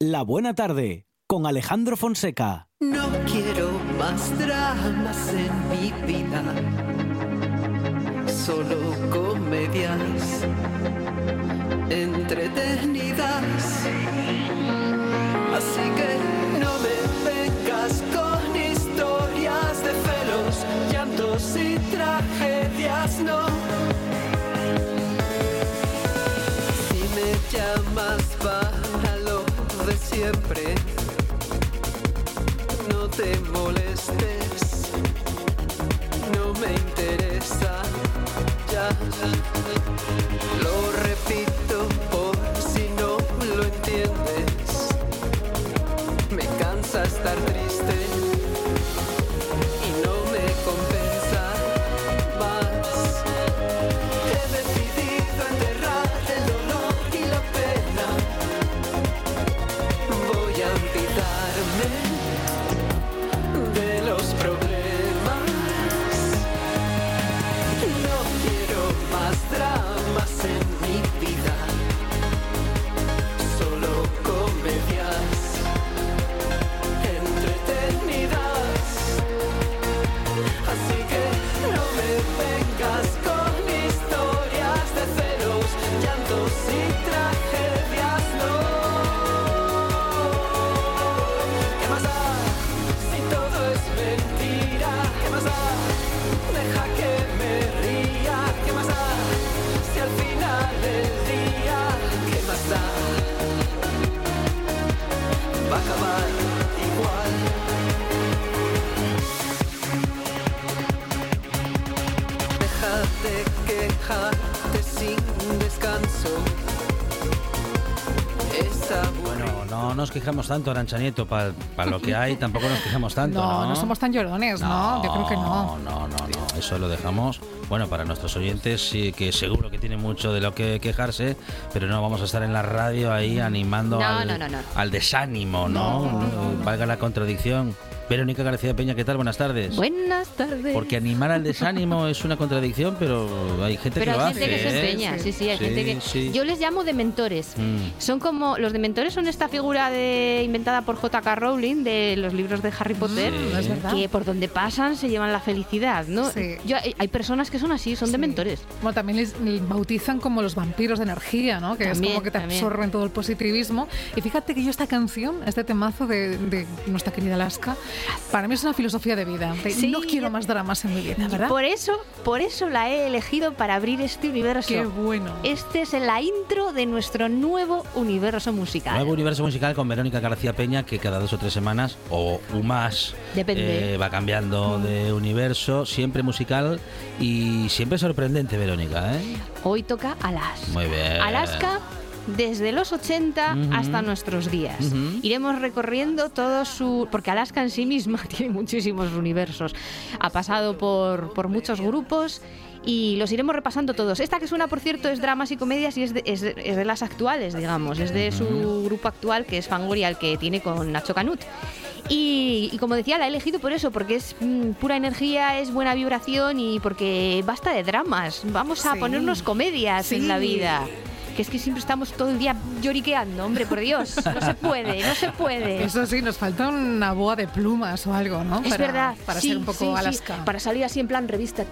La Buena Tarde con Alejandro Fonseca. No quiero más dramas en mi vida, solo comedias entretenidas. Así que no me vengas con siempre, no te molestes, no me interesa ya. Lo repito por si no lo entiendes. Me cansa estar triste quejamos tanto, Arancha Nieto, para lo que hay tampoco nos quejamos tanto, ¿no? No, no somos tan llorones, ¿no? Yo creo que no. No, no, no, eso lo dejamos, bueno, para nuestros oyentes sí que seguro que tienen mucho de lo que quejarse, pero no vamos a estar en la radio ahí animando No, al, no, no, no. al desánimo, ¿no? Valga la contradicción. Verónica García Peña, ¿qué tal? Buenas tardes. Buenas tardes. Porque animar al desánimo es una contradicción, pero hay gente Pero que lo hay gente hace. que se ¿eh? empeña, sí, sí, hay Sí, gente que... sí. Yo les llamo dementores. Mm. Son como... Los dementores son esta figura de inventada por J.K. Rowling de los libros de Harry Potter, Sí. Es verdad. que por donde pasan se llevan la felicidad, ¿no? Sí. Yo, hay, hay personas que son así, son Sí. dementores. Bueno, también les, les bautizan como los vampiros de energía, ¿no? Que También, es como que te también. absorben todo el positivismo. Y fíjate que yo esta canción, este temazo de, de nuestra querida Alaska, para mí es una filosofía de vida. de Sí. No quiero más dramas en mi vida, ¿verdad? Por eso, por eso la he elegido para abrir este universo. Qué bueno. Este es la intro de nuestro nuevo universo musical. Nuevo universo musical con Verónica García Peña, que cada dos o tres semanas, o un más, Depende. eh, va cambiando de universo, siempre musical y siempre sorprendente, Verónica. ¿eh? Hoy toca Alaska. Muy bien. Alaska desde los 80 Ujú. hasta nuestros días. Iremos recorriendo todo su... Porque Alaska en sí misma tiene muchísimos universos. Ha pasado por, por muchos grupos y los iremos repasando todos. Esta que suena, por cierto, es dramas y comedias y es de, es de- es de las actuales, digamos. Es de su grupo actual, que es Fangoria, el que tiene con Nacho Canut. Y, y como decía, la he elegido por eso, porque es mm, pura energía, es buena vibración y porque basta de dramas. Vamos a Sí. ponernos comedias en la Sí. vida. Que es que siempre estamos todo el día lloriqueando, hombre, por Dios. No se puede, no se puede. Eso sí, nos falta una boa de plumas o algo, ¿no? Es para, verdad. Para sí, ser un poco sí, sí. Alaska. Para salir así en plan revista.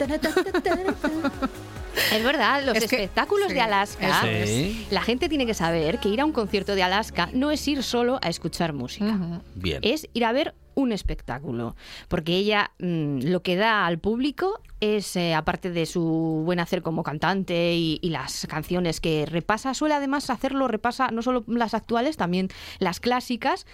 Es verdad, los Es que- espectáculos sí, de Alaska. eso es. Sí. La gente tiene que saber que ir a un concierto de Alaska no es ir solo a escuchar música. Bien. Es ir a ver un espectáculo. Porque ella mm, lo que da al público es, eh, aparte de su buen hacer como cantante y, y las canciones que repasa, suele además hacerlo, repasa no solo las actuales, también las clásicas,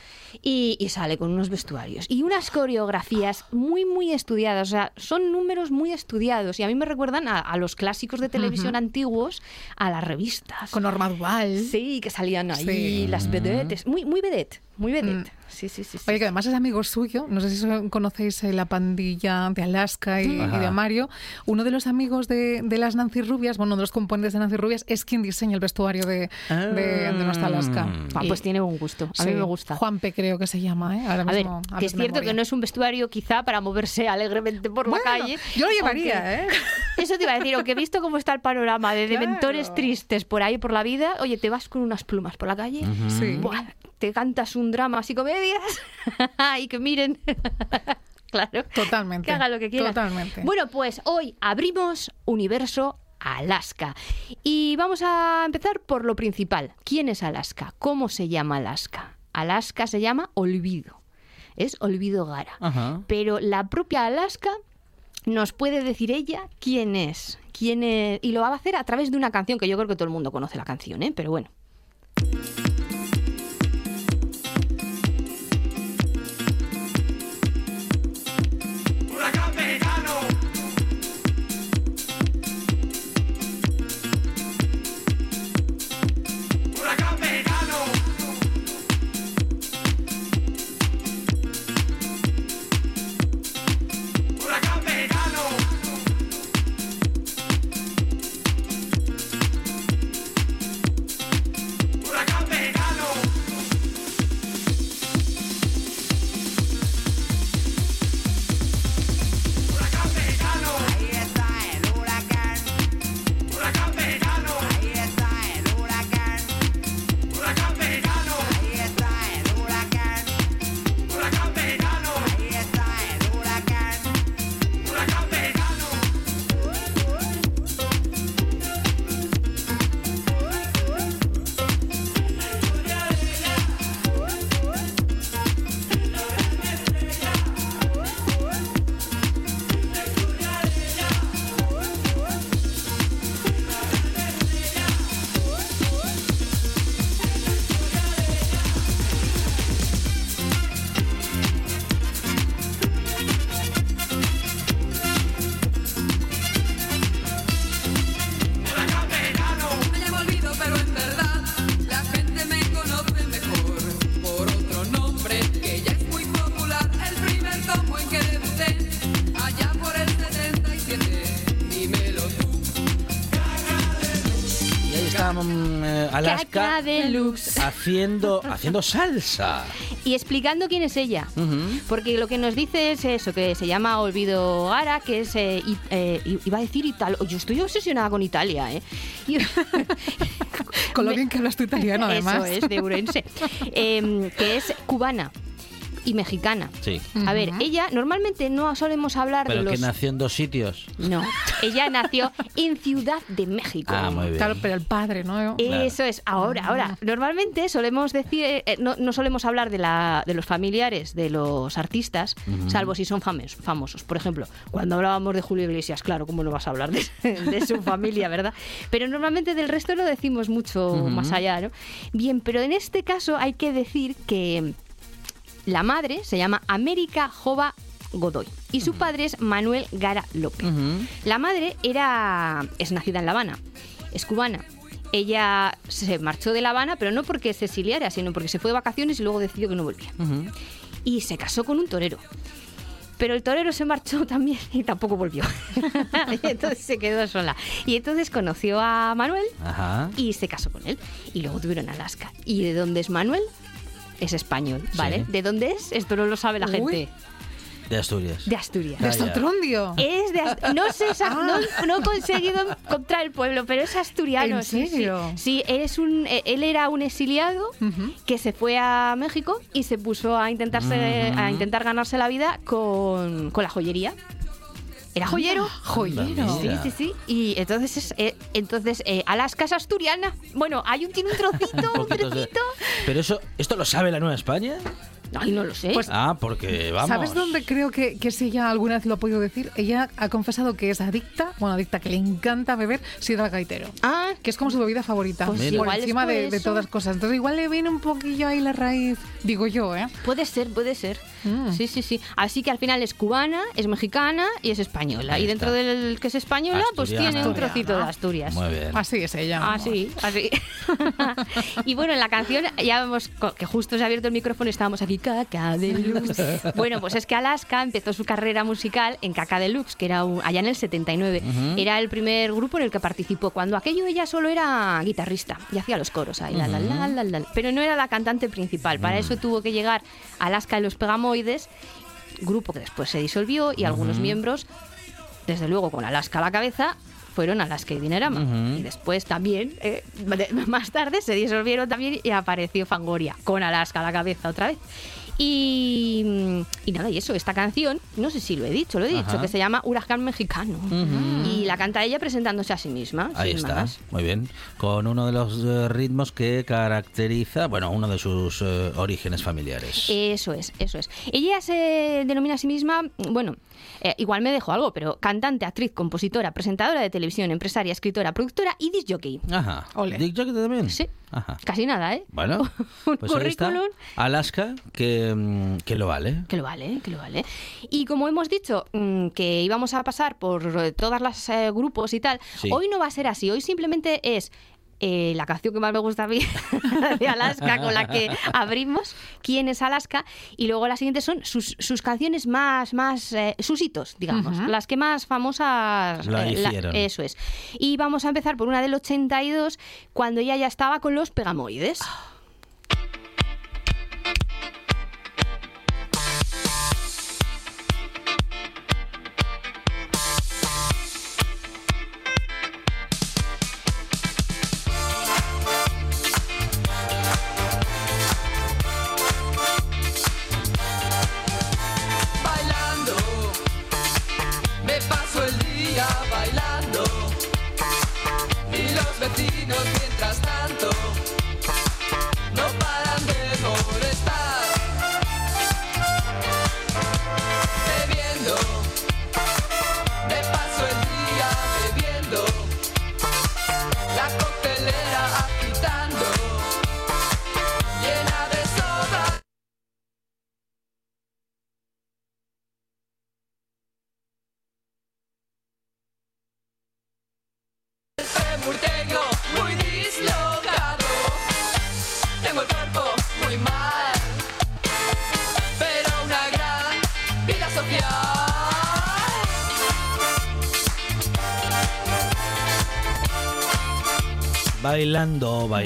y, y sale con unos vestuarios y unas coreografías muy, muy estudiadas. O sea, son números muy estudiados y a mí me recuerdan a, a los clásicos de televisión antiguos, a las revistas. Con Norma Duval. Sí, que salían ahí Sí. las vedettes. Muy, muy vedette, muy vedette. Mm. Sí, sí, sí. Oye, que además es amigo suyo, no sé si conocéis eh, la pandilla de Alaska y, de Mario. Uno de los amigos de, de las Nancy Rubias, bueno, uno de los componentes de Nancy Rubias, es quien diseña el vestuario de, de, de nuestra Alaska. Ah, Y- pues tiene buen gusto. A mí sí, me gusta. Juanpe creo que se llama, ¿eh? Ahora a ver, mismo que es cierto memoria. que no es un vestuario quizá para moverse alegremente por Bueno, la calle. yo lo llevaría, aunque- ¿eh? Eso te iba a decir, aunque visto cómo está el panorama de Claro. dementores tristes por ahí por la vida, oye, te vas con unas plumas por la calle. Sí. Buah, te cantas un drama así comedias y que miren. claro. Totalmente. Que haga lo que quiera. Totalmente. Bueno, pues hoy abrimos Universo Alaska. Y vamos a empezar por lo principal. ¿Quién es Alaska? ¿Cómo se llama Alaska? Alaska se llama Olvido. Es Olvido Gara. Ajá. Pero la propia Alaska nos puede decir ella quién es. Quién es. Y lo va a hacer a través de una canción que yo creo que todo el mundo conoce la canción, ¿eh? Pero bueno. Haciendo, haciendo salsa. Y explicando quién es ella. Porque lo que nos dice es eso, que se llama Olvido Gara, que es, eh, i- eh, iba a decir Italia. Yo estoy obsesionada con Italia, ¿eh? Y- Con lo bien que hablas tu italiano, además. Eso es, de Urense. Em, que es cubana y mexicana. Sí. A ver, ella normalmente no solemos hablar Pero de que los... nació en dos sitios. No, ella nació en Ciudad de México. Ah, muy bien. Claro, pero el padre, ¿no? Eso es, ahora, ahora. Normalmente solemos decir, eh, no, no solemos hablar de, la, de los familiares de los artistas, salvo si son fames- famosos. Por ejemplo, cuando hablábamos de Julio Iglesias, claro, ¿cómo no vas a hablar de, de su familia, verdad? Pero normalmente del resto lo decimos mucho más allá, ¿no? Bien, pero en este caso hay que decir que la madre se llama América Jova Godoy y su padre es Manuel Gara López. La madre era es nacida en La Habana, es cubana. Ella se marchó de La Habana, pero no porque se exiliara, sino porque se fue de vacaciones y luego decidió que no volvía. Y se casó con un torero. Pero el torero se marchó también y tampoco volvió. y entonces se quedó sola. Y entonces conoció a Manuel Ajá. y se casó con él. Y luego tuvieron Alaska. ¿Y de dónde es Manuel? Es español, ¿vale? Sí. ¿De dónde es? Esto no lo sabe la Uy. gente. De Asturias. De Asturias. De Vaya. Sotrondio. Es de Ast- no sé exact- no, no he conseguido encontrar el pueblo, pero es asturiano. ¿En sí, sí. Sí, es un, eh, él era un exiliado que se fue a México y se puso a intentarse a intentar ganarse la vida con, con la joyería. Era joyero. Joyero. Sí, sí, sí. Y entonces, es, eh, entonces eh, Alaska es asturiana. Bueno, hay un, tiene un trocito, un de- trocito. Pero eso, ¿esto lo sabe la Nueva España? Ay, no lo sé. Pues- Ah, porque vamos. ¿Sabes dónde creo que, que si ella alguna vez lo ha podido decir? Ella ha confesado que es adicta, bueno, adicta, que le encanta beber sidra gaitero. ah, Que es como su bebida favorita, Pues por igual encima por de, todas cosas. Entonces igual le viene un poquillo ahí la raíz, digo yo, ¿eh? Puede ser, puede ser. Mm. Sí, sí, sí. Así que al final es cubana, es mexicana y es española. Ahí y dentro está. del que es española, pues tiene un trocito de Asturias. Muy bien. Así es ella. Así, así. y bueno, en la canción ya vemos que justo se ha abierto el micrófono y estábamos aquí, Caca Deluxe. bueno, pues es que Alaska empezó su carrera musical en Caca Deluxe, que era un- allá en el 79. Era el primer grupo en el que participó. Cuando aquello ella solo era guitarrista y hacía los coros ahí, la, la, la, la, la. pero no era la cantante principal. Para eso tuvo que llegar Alaska y los Pegamoides, grupo que después se disolvió y algunos miembros, desde luego con Alaska a la cabeza, fueron Alaska y Dinerama. Ujú. Y después también, eh, más tarde, se disolvieron también y apareció Fangoria, con Alaska a la cabeza otra vez. Y, y nada, y eso, esta canción, no sé si lo he dicho, lo he dicho, Ajá. que se llama Huracán Mexicano. Y la canta ella presentándose a sí misma. Ahí está, más. muy bien. Con uno de los eh, ritmos que caracteriza, bueno, uno de sus eh, orígenes familiares. Eso es, eso es. Ella se denomina a sí misma, bueno, eh, igual me dejo algo, pero cantante, actriz, compositora, presentadora de televisión, empresaria, escritora, productora y disc jockey. Ajá. Ole. Dick Jockey también. Sí. Ajá. Casi nada, ¿eh? Bueno, Un pues currículum. Alaska, que, mm, que lo vale. Que lo vale, que lo vale. Y como hemos dicho mm, que íbamos a pasar por todas las eh, grupos y tal, Sí. hoy no va a ser así. Hoy simplemente es eh, la canción que más me gusta a mí de Alaska, con la que abrimos, quién es Alaska, y luego las siguientes son sus, sus canciones más, más eh, sus hitos, digamos, las que más famosas La eh, la- eso es. Y vamos a empezar por una del 82, cuando ella ya estaba con los pegamoides. bailando.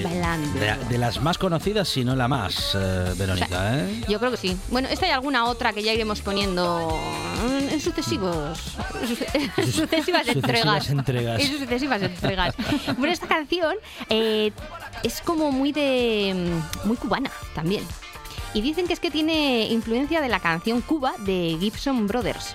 Bailando. De, de las más conocidas, si no la más, eh, Verónica, ¿eh? Yo creo que sí. Bueno, esta y alguna otra que ya iremos poniendo en- sucesivos. suce- sucesivas entregas. entregas. En sucesivas entregas. Bueno, esta canción eh, es como muy de. muy cubana también. Y dicen que es que tiene influencia de la canción Cuba de Gibson Brothers.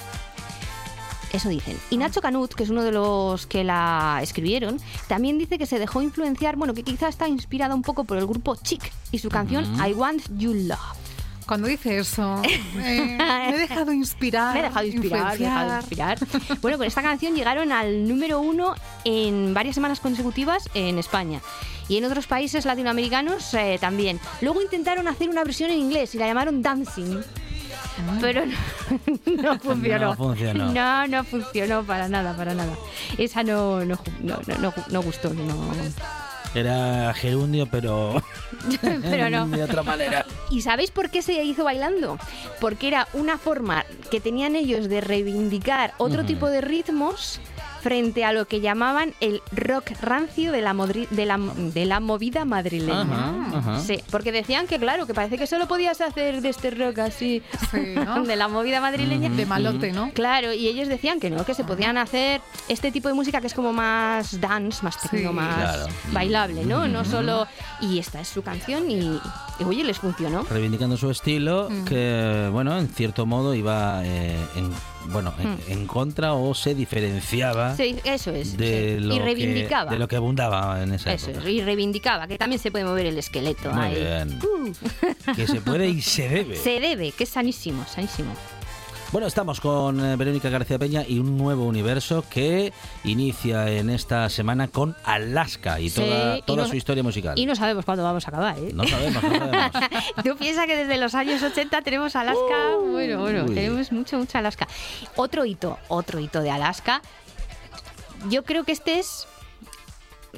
Eso dicen. Y Nacho Canut, que es uno de los que la escribieron, también dice que se dejó influenciar, bueno, que quizá está inspirada un poco por el grupo Chic y su canción I Want You Love. Cuando dice eso, eh, me he dejado inspirar. Me he dejado inspirar, me he dejado inspirar. Bueno, con esta canción llegaron al número uno en varias semanas consecutivas en España. Y en otros países latinoamericanos eh, también. Luego intentaron hacer una versión en inglés y la llamaron Dancing. Pero no, no funcionó. No funcionó. No, no funcionó para nada, para nada. Esa no, no, no, no, no, no gustó. No. Era gerundio, pero Pero no. de otra manera. ¿Y sabéis por qué se hizo bailando? Porque era una forma que tenían ellos de reivindicar otro tipo de ritmos frente a lo que llamaban el rock rancio de la, modri- de la, de la movida madrileña. Ajá, ajá. Sí, porque decían que claro, que parece que solo podías hacer de este rock así, Sí, ¿no? de la movida madrileña. De malote, ¿no? Claro, y ellos decían que no, que se podían hacer este tipo de música que es como más dance, más techno, Sí. más Claro. bailable, ¿no? No solo... Y esta es su canción y, y, oye, les funcionó. Reivindicando su estilo, Mm. que, bueno, en cierto modo iba eh, en, bueno, en, Mm. en contra o se diferenciaba Sí, eso es. de, sí. lo y que, reivindicaba. de lo que abundaba en esa Eso época. es, y reivindicaba que también se puede mover el esqueleto. Muy ahí. bien. Uh, Que se puede y se debe. se debe, que es sanísimo, sanísimo. Bueno, estamos con eh, Verónica García Peña y un nuevo universo que inicia en esta semana con Alaska y Sí, toda, y toda no- su historia musical. Y no sabemos cuándo vamos a acabar, ¿eh? No sabemos, no sabemos. Tú piensas que desde los años 80 tenemos Alaska. bueno, bueno, Uy. tenemos mucho, mucho Alaska. Otro hito, otro hito de Alaska. Yo creo que este es.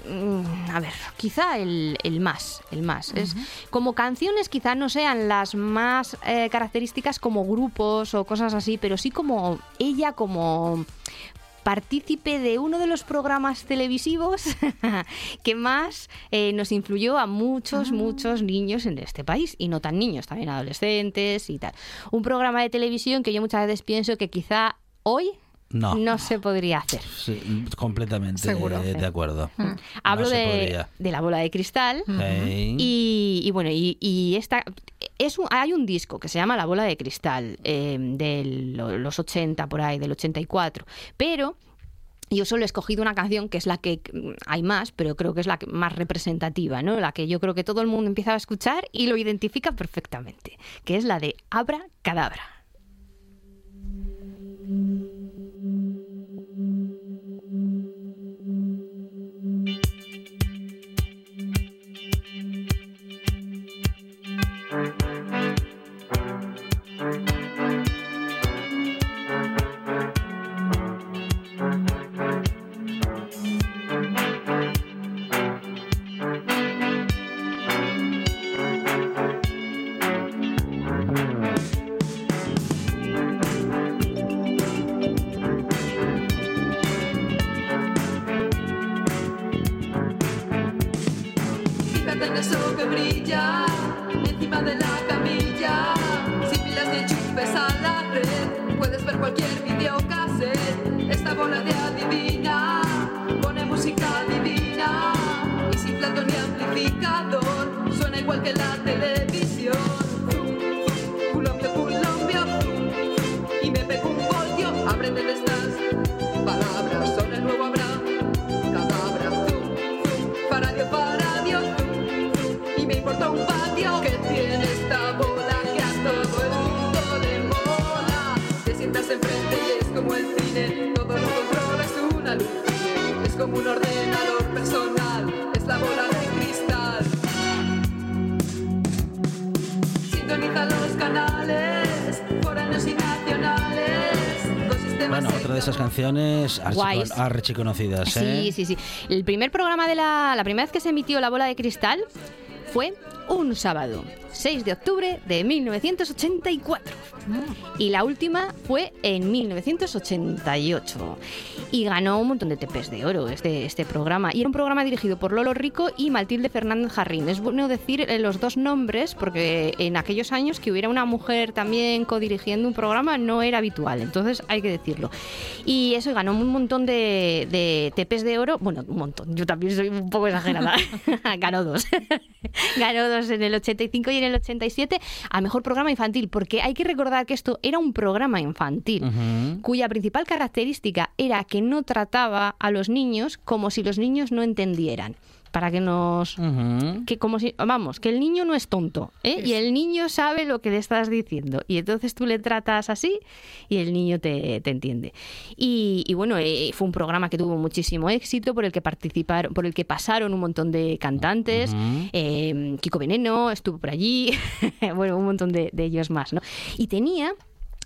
Mm, A ver, quizá el, el más, el más. Es, como canciones quizá no sean las más eh, características como grupos o cosas así, pero sí como ella como partícipe de uno de los programas televisivos que más eh, nos influyó a muchos, muchos niños en este país. Y no tan niños, también adolescentes y tal. Un programa de televisión que yo muchas veces pienso que quizá hoy No. no se podría hacer. Sí, completamente Seguro. eh, de acuerdo. Hablo No se de, de la bola de cristal. Ey. Y, y bueno, y, y esta es un- hay un disco que se llama La bola de cristal eh, de lo- los 80 por ahí, del 84, pero yo solo he escogido una canción que es la que mm, hay más, pero creo que es la que más representativa, ¿no? La que yo creo que todo el mundo empieza a escuchar y lo identifica perfectamente, que es la de Abra Cadabra. Esas canciones Guays. archico- archiconocidas, ¿eh? Sí, sí, sí. El primer programa de la. La primera vez que se emitió la bola de cristal fue un sábado, 6 de octubre de 1984. Y la última fue en 1988. Y ganó un montón de tepes de oro este, este programa. Y era un programa dirigido por Lolo Rico y Matilde Fernández Jarrín. Es bueno decir eh, los dos nombres porque en aquellos años que hubiera una mujer también codirigiendo un programa no era habitual. Entonces hay que decirlo. Y eso ganó un montón de, de tepes de oro. Bueno, un montón. Yo también soy un poco exagerada. ganó dos. ganó dos en el 85 y en el 87 a mejor programa infantil. Porque hay que recordar que esto era un programa infantil cuya principal característica era que no trataba a los niños como si los niños no entendieran. Para que nos. Que como si, vamos, que el niño no es tonto, ¿eh? Y el niño sabe lo que le estás diciendo. Y entonces tú le tratas así y el niño te, te entiende. Y, y bueno, eh, fue un programa que tuvo muchísimo éxito, por el que participaron, por el que pasaron un montón de cantantes. Eh, Kiko Veneno estuvo por allí, bueno, un montón de, de ellos más, ¿no? Y tenía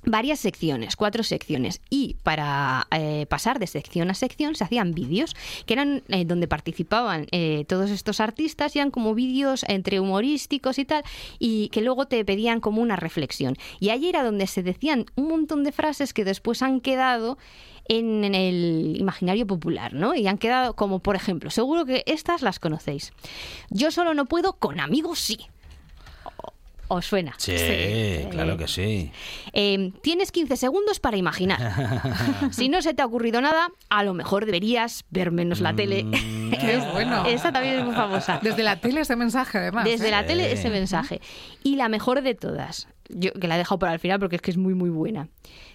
varias secciones, cuatro secciones, y para eh, pasar de sección a sección se hacían vídeos que eran eh, donde participaban eh, todos estos artistas, eran como vídeos entre humorísticos y tal, y que luego te pedían como una reflexión. Y ahí era donde se decían un montón de frases que después han quedado en, en el imaginario popular, ¿no? Y han quedado como, por ejemplo, seguro que estas las conocéis. Yo solo no puedo, con amigos sí. O- ¿Os suena? Sí, claro que sí. Eh, tienes 15 segundos para imaginar. si no se te ha ocurrido nada, a lo mejor deberías ver menos la tele. Mm, Qué bueno. Esa también es muy famosa. Desde la tele ese mensaje, además. Desde ¿eh? la tele ese mensaje. Y la mejor de todas, yo que la he dejado para el final porque es que es muy muy buena.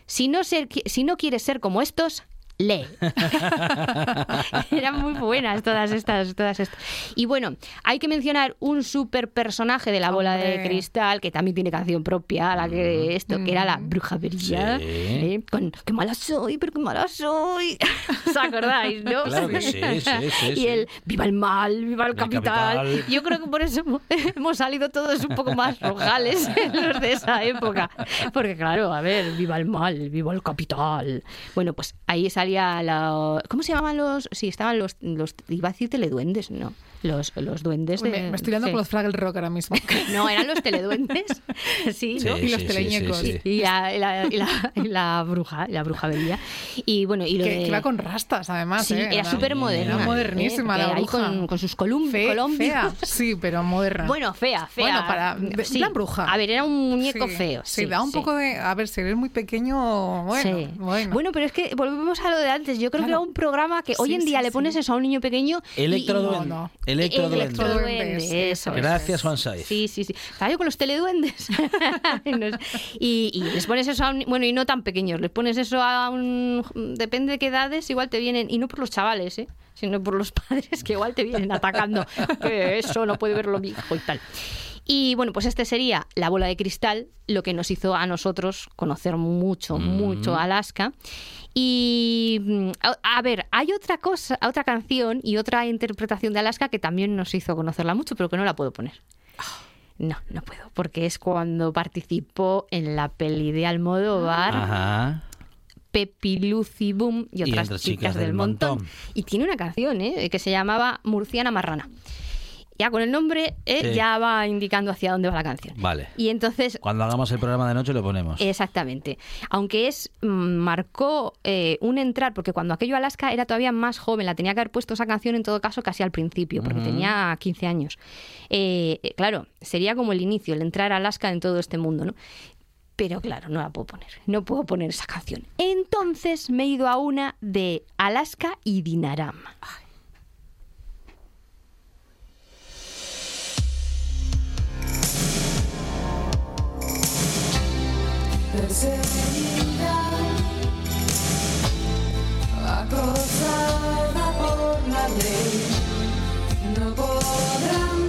Si no, ser, si no quieres ser como estos, lee. Eran muy buenas todas estas, todas estas. Y bueno, hay que mencionar un super personaje de la bola de cristal que también tiene canción propia, la que esto, que era la bruja verilla. Sí. ¿eh? Con qué mala soy, pero qué mala soy. ¿Os acordáis, no? Claro que sí, sí, sí, y sí. el viva el mal, viva el El capital. capital. Yo creo que por eso hemos- salido todos un poco más rojales los de esa época. Porque claro, a ver, viva el mal, viva el capital. Bueno, pues ahí salía la... ¿Cómo se llamaban los...? Sí, estaban los... los iba a decir teleduendes, ¿no? Los, los duendes de... Me, me estoy dando sí. con los Fraggle Rock ahora mismo. No, eran los teleduendes. Sí, Sí, ¿no? Y los sí, sí, teleñecos. sí, sí. Y la, y la- y la- y la bruja, la bruja Belía. Y bueno, y lo que, de... que iba con rastas, además. Sí, ¿eh? era súper moderna. Era modernísima ¿eh? la bruja. Con, con sus colum Fe- fea, sí, pero moderna. Bueno, fea, fea. Bueno, para- de- Sí. plan bruja. A ver, era un muñeco Sí, feo. Sí, Sí, da un sí. poco de. A ver, si eres muy pequeño. Bueno, Sí. bueno. pero es que volvemos a lo de antes. Yo creo que era Claro. un programa que hoy Sí, en día sí, le sí. pones eso a un niño pequeño. y- Electroduende. no, no. Electroduende. Electroduende, Electroduendes, eso eso es. Gracias, Juan Saiz. Sí, sí, sí. Estaba yo con los teleduendes. Y les pones eso a un... Bueno, y no tan pequeños. Les pones eso a un... Depende de qué edades, igual te vienen... Y no por los chavales, ¿eh? Sino por los padres que igual te vienen atacando. que eso no puede verlo mi hijo y tal. Y bueno, pues este sería la bola de cristal, lo que nos hizo a nosotros conocer mucho, mucho Alaska. Y mm, a, a ver, hay otra cosa, otra canción y otra interpretación de Alaska que también nos hizo conocerla mucho, pero que no la puedo poner. No, no puedo, porque es cuando participó en la peli de Almodóvar, Ajá. Pepi, Lucy, Boom y otras, chicas, del montón. Y tiene una canción ¿eh? que se llamaba Murciana Marrana. Ya con el nombre eh, Sí. ya va indicando hacia dónde va la canción. Vale. Y entonces Cuando hagamos el programa de noche lo ponemos. Exactamente. Aunque es mm, marcó eh, un entrar, porque cuando aquello Alaska era todavía más joven, la tenía que haber puesto esa canción en todo caso casi al principio, porque tenía 15 años. Eh, eh, claro, sería como el inicio, el entrar a Alaska en todo este mundo, ¿no? Pero claro, no la puedo poner, no puedo poner esa canción. Entonces me he ido a una de Alaska y Dinaram. Perseguida, acosada por la ley, no podrán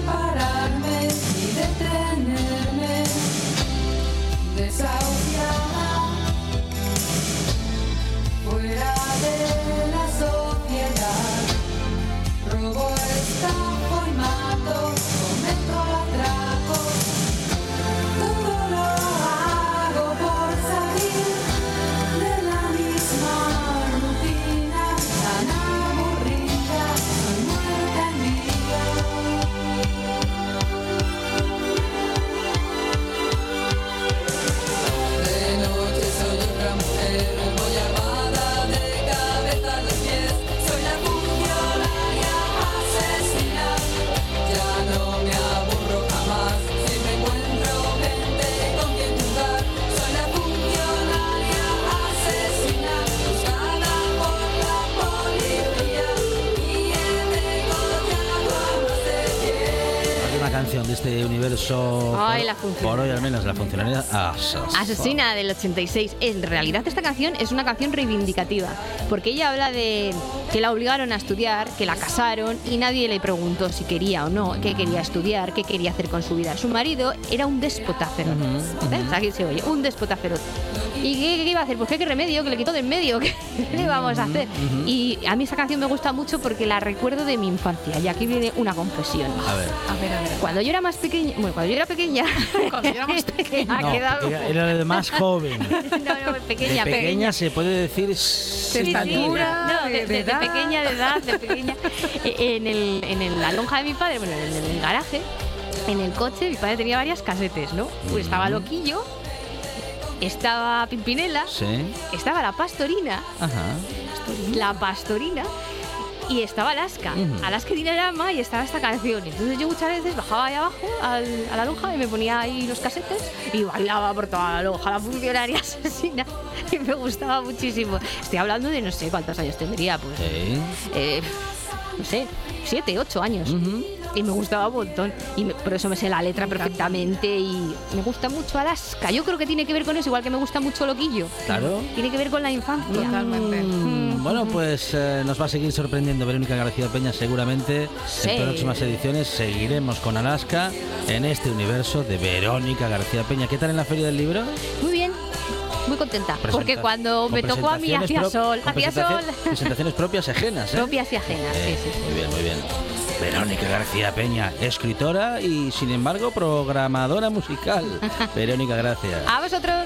Asesina. Del 86. En realidad esta canción es una canción reivindicativa, porque ella habla de que la obligaron a estudiar, que la casaron y nadie le preguntó si quería o no, qué quería estudiar, qué quería hacer con su vida. Su marido era un déspota. Aquí se oye, un déspota feroz. ¿Y qué, qué iba a hacer? Pues qué, qué remedio, que le quitó de en medio, ¿qué le vamos a hacer? Y a mí esa canción me gusta mucho porque la recuerdo de mi infancia y aquí viene una confesión. A ver. A ver, a ver. Cuando yo era más pequeña, bueno, cuando yo era pequeña, Cuando yo era más pequeña. ha No, quedado era, era de más joven. no, no, pequeña, de pequeña se puede decir. Sí, no, de- de, de de- de edad. pequeña, de edad, de pequeña. Eh, En, el, en el- la lonja de mi padre, bueno, en el, en el garaje, en el coche, mi padre tenía varias casetes, ¿no? Pues estaba Loquillo, estaba Pimpinela, Sí. estaba la Pastorina, Ajá. la Pastorina. Y estaba Alaska. Alaska Dinarama y estaba esta canción. Entonces yo muchas veces bajaba ahí abajo al- a la lonja y me ponía ahí los casetes y bailaba por toda la lonja, la funcionaria asesina. Y me gustaba muchísimo. Estoy hablando de no sé cuántos años tendría, pues Sí. eh, no sé, siete, ocho años. Y me gustaba un montón. Y me- por eso me sé la letra perfectamente. Y me gusta mucho Alaska. Yo creo que tiene que ver con eso, igual que me gusta mucho Loquillo. Claro. Tiene que ver con la infancia. Totalmente. Mm, Bueno, pues eh, nos va a seguir sorprendiendo Verónica García Peña seguramente. Sí. En próximas ediciones seguiremos con Alaska en este universo de Verónica García Peña. ¿Qué tal en la Feria del Libro? Muy bien. Muy contenta. Porque cuando me tocó a mí hacía sol. Hacía sol. Presentaciones propias y ajenas, ¿eh? Propias y ajenas. Eh, sí, sí. Muy bien, muy bien. Verónica García Peña, escritora y sin embargo programadora musical. Verónica, gracias. A vosotros.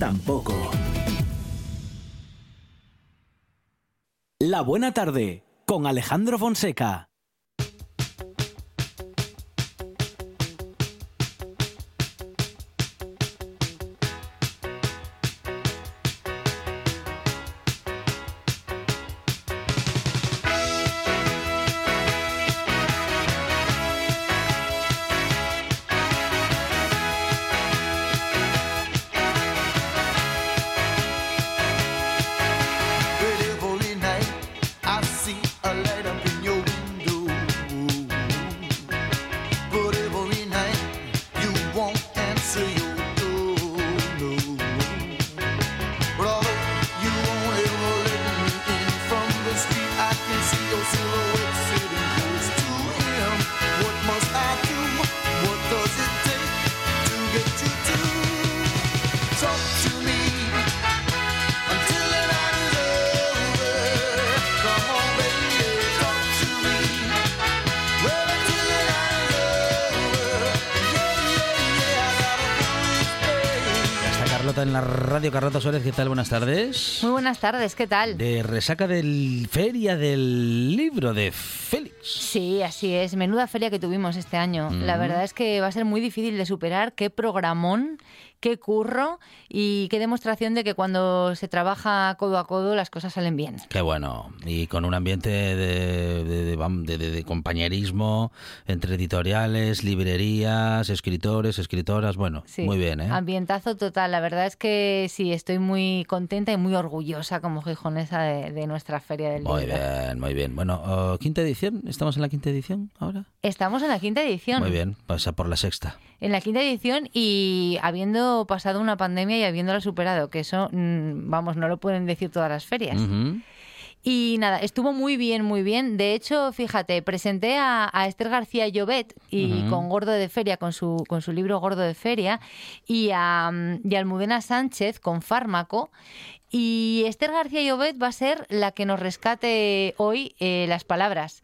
tampoco. La buena tarde con Alejandro Fonseca. Radio. Carlota Suárez, ¿qué tal? Buenas tardes. Muy buenas tardes, ¿qué tal? De resaca del Feria del Libro de Félix. Sí, así es. Menuda feria que tuvimos este año. La Mm. verdad es que va a ser muy difícil de superar. Qué programón, qué curro y qué demostración de que cuando se trabaja codo a codo las cosas salen bien. Qué bueno. Y con un ambiente de, de- de- de- compañerismo entre editoriales, librerías, escritores, escritoras. Bueno, Sí. muy bien, ¿eh? Ambientazo total. La verdad es que sí, estoy muy contenta y muy orgullosa como gijonesa de, de nuestra feria del Muy libro. bien, muy bien. Bueno, oh, quinta edición. ¿Estamos en la quinta edición ahora? Estamos en la quinta edición. Muy bien, pasa por la sexta. En la quinta edición y habiendo pasado una pandemia y habiéndola superado, que eso, mm, vamos, no lo pueden decir todas las ferias. Y nada, estuvo muy bien, muy bien. De hecho, fíjate, presenté a, a Esther García Llobet y con Gordo de Feria, con su, con su libro Gordo de Feria, y a, mm, y a Almudena Sánchez con Fármaco. Y Esther García Llobet va a ser la que nos rescate hoy eh, las palabras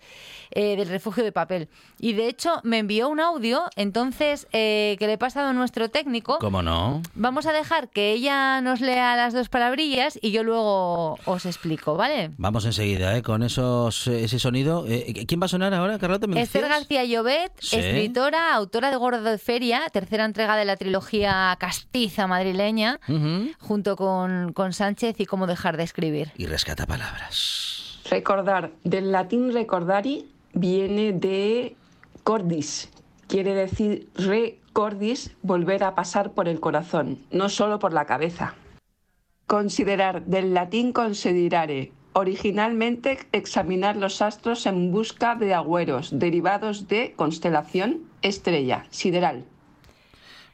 eh, del refugio de papel. Y de hecho me envió un audio, entonces, eh, que le he pasado a nuestro técnico. ¿Cómo no? Vamos a dejar que ella nos lea las dos palabrillas y yo luego os explico, ¿vale? Vamos enseguida, ¿eh? Con esos, ese sonido. Eh, ¿Quién va a sonar ahora, Carlota? ¿Me Esther decías? García Llobet, Sí. escritora, autora de Gordo de Feria, tercera entrega de la trilogía castiza madrileña, Ujú. junto con, con Sánchez y Cómo dejar de escribir. Y rescata palabras. Recordar, del latín recordari viene de cordis, quiere decir recordis, volver a pasar por el corazón, no solo por la cabeza. Considerar, del latín considerare, originalmente examinar los astros en busca de agüeros, derivados de constelación, estrella, sideral.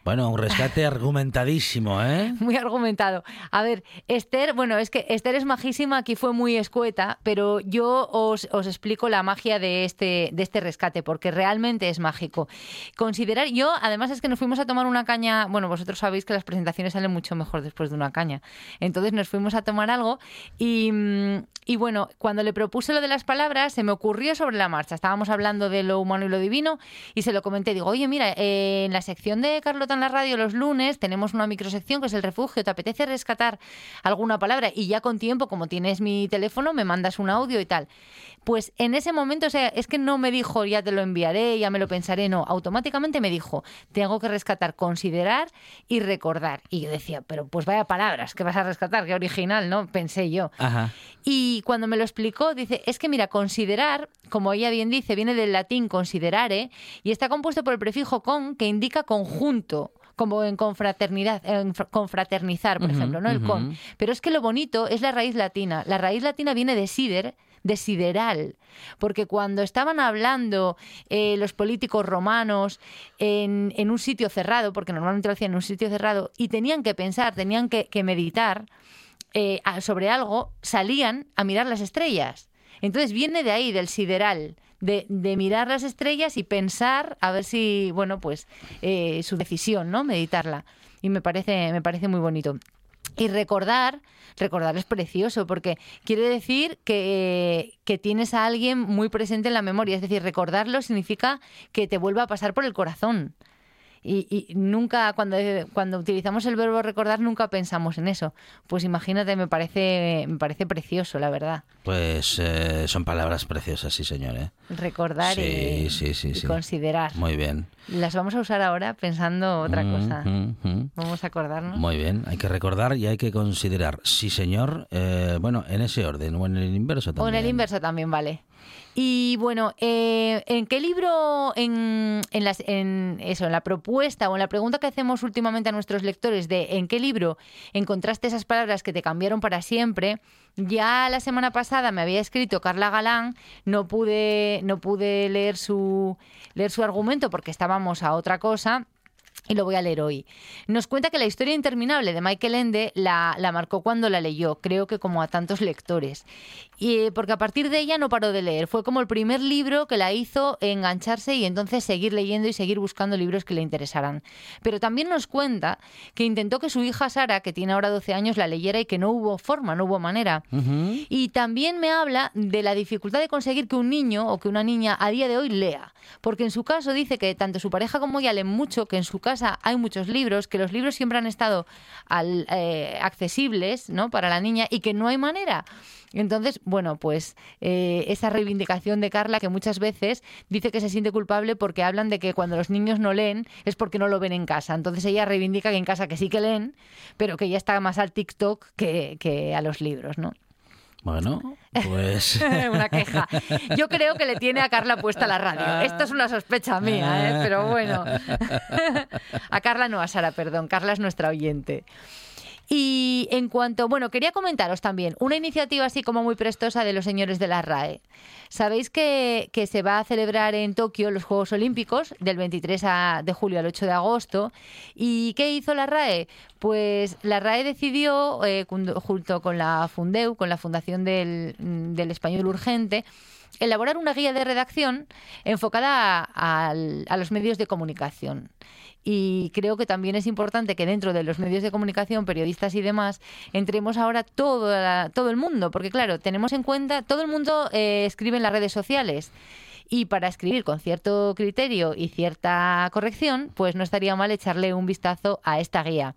Bueno, un rescate argumentadísimo, ¿eh? Muy argumentado. A ver, Esther, bueno, es que Esther es majísima, aquí fue muy escueta, pero yo os, os explico la magia de este, de este rescate, porque realmente es mágico. Considerar, yo, además es que nos fuimos a tomar una caña, bueno, vosotros sabéis que las presentaciones salen mucho mejor después de una caña. Entonces nos fuimos a tomar algo y, mm, y bueno, cuando le propuse lo de las palabras, se me ocurrió sobre la marcha. Estábamos hablando de lo humano y lo divino y se lo comenté. Digo, oye, mira, eh, en la sección de Carlota en la radio los lunes tenemos una microsección que es el refugio. ¿Te apetece rescatar alguna palabra? Y ya con tiempo, como tienes mi teléfono, me mandas un audio y tal. Pues en ese momento, o sea, es que no me dijo, ya te lo enviaré, ya me lo pensaré, no. Automáticamente me dijo, tengo que rescatar, considerar y recordar. Y yo decía, pero pues vaya palabras, ¿qué vas a rescatar? Qué original, ¿no? Pensé yo. Ajá. Y cuando me lo explicó, dice, es que mira, considerar, como ella bien dice, viene del latín considerare y está compuesto por el prefijo con, que indica conjunto, como en confraternidad, en fr- confraternizar, por ejemplo, ¿no? El con. Pero es que lo bonito es la raíz latina. La raíz latina viene de sider, de sideral, porque cuando estaban hablando eh, los políticos romanos en, en un sitio cerrado, porque normalmente lo hacían en un sitio cerrado, y tenían que pensar, tenían que, que meditar eh, sobre algo, salían a mirar las estrellas. Entonces viene de ahí, del sideral, de, de mirar las estrellas y pensar a ver si, bueno, pues eh, su decisión, ¿no? Meditarla. Y me parece, me parece muy bonito. Y recordar, recordar es precioso, porque quiere decir que, que tienes a alguien muy presente en la memoria. Es decir, recordarlo significa que te vuelva a pasar por el corazón. Y, y nunca, cuando, cuando utilizamos el verbo recordar, nunca pensamos en eso. Pues imagínate, me parece, me parece precioso, la verdad. Pues eh, son palabras preciosas, sí, señor. ¿eh? Recordar Sí, y, sí, sí, y sí. considerar. Muy bien. Las vamos a usar ahora pensando otra Mm, cosa. mm, mm. Vamos a acordarnos. Muy bien, hay que recordar y hay que considerar. Sí, señor. eh, bueno, en ese orden o en el inverso O también. en el inverso también vale. Y bueno, eh, ¿en qué libro, en, en, las, en eso, en la propuesta o en la pregunta que hacemos últimamente a nuestros lectores de en qué libro encontraste esas palabras que te cambiaron para siempre? Ya la semana pasada me había escrito Carla Galán, no pude, no pude leer su leer su argumento porque estábamos a otra cosa. Y lo voy a leer hoy. Nos cuenta que la historia interminable de Michael Ende la, la marcó cuando la leyó, creo que como a tantos lectores. Y, eh, porque a partir de ella no paró de leer. Fue como el primer libro que la hizo engancharse y entonces seguir leyendo y seguir buscando libros que le interesaran. Pero también nos cuenta que intentó que su hija Sara, que tiene ahora 12 años, la leyera y que no hubo forma, no hubo manera. Y también me habla de la dificultad de conseguir que un niño o que una niña a día de hoy lea. Porque en su caso dice que tanto su pareja como ella leen mucho, que en su hay muchos libros, que los libros siempre han estado al- eh, accesibles ¿no? para la niña y que no hay manera. Entonces, bueno, pues eh, esa reivindicación de Carla que muchas veces dice que se siente culpable porque hablan de que cuando los niños no leen es porque no lo ven en casa. Entonces ella reivindica que en casa que sí que leen, pero que ella está más al TikTok que, que a los libros, ¿no? Bueno, pues. una queja. Yo creo que le tiene a Carla puesta la radio. Esto es una sospecha mía, ¿eh? pero bueno. a Carla no, a Sara, perdón. Carla es nuestra oyente. Y en cuanto, bueno, quería comentaros también una iniciativa así como muy prestosa de los señores de la RAE. Sabéis que, que se va a celebrar en Tokio los Juegos Olímpicos del 23 a- de julio al 8 de agosto. ¿Y qué hizo la RAE? Pues la RAE decidió, eh, junto- con la Fundeu, con la Fundación del, del Español Urgente, elaborar una guía de redacción enfocada a los medios de comunicación. Y creo que también es importante que dentro de los medios de comunicación, periodistas y demás, entremos ahora todo, todo el mundo, porque claro, tenemos en cuenta, todo el mundo eh, escribe en las redes sociales. Y para escribir con cierto criterio y cierta corrección, pues no estaría mal echarle un vistazo a esta guía.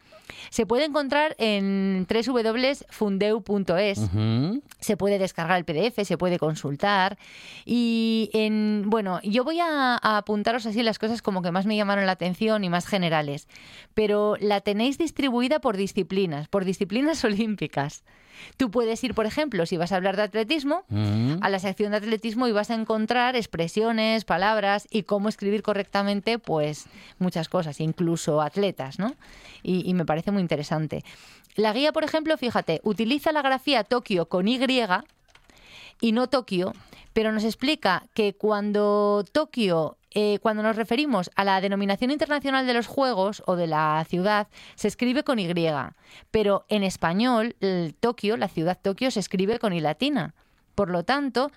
Se puede encontrar en www.fundeu.es. Ujú. Se puede descargar el PDF, se puede consultar. Y en, bueno, yo voy a, a apuntaros así las cosas como que más me llamaron la atención y más generales. Pero la tenéis distribuida por disciplinas, por disciplinas olímpicas. Tú puedes ir, por ejemplo, si vas a hablar de atletismo, Ujú. a la sección de atletismo y vas a encontrar expresiones, palabras y cómo escribir correctamente, pues muchas cosas, incluso atletas, ¿no? Y, y me parece muy interesante. La guía, por ejemplo, fíjate, utiliza la grafía Tokio con Y y no Tokio, pero nos explica que cuando Tokio, eh, cuando nos referimos a la denominación internacional de los Juegos o de la ciudad, se escribe con Y, pero en español, el Tokio, la ciudad Tokio, se escribe con I latina. Por lo tanto,